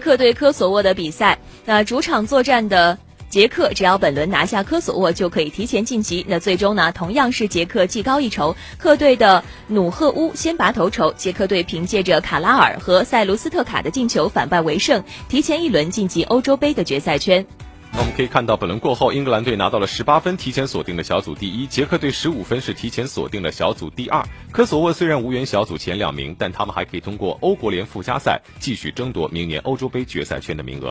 克对科索沃的比赛，那主场作战的捷克只要本轮拿下科索沃就可以提前晋级。那最终呢，同样是捷克技高一筹，客队的努赫乌先拔头筹，捷克队凭借着卡拉尔和塞卢斯特卡的进球反败为胜，提前一轮晋级欧洲杯的决赛圈。我们可以看到，本轮过后，英格兰队拿到了十八分，提前锁定了小组第一；捷克队十五分，是提前锁定了小组第二。科索沃虽然无缘小组前两名，但他们还可以通过欧国联附加赛继续争夺明年欧洲杯决赛圈的名额。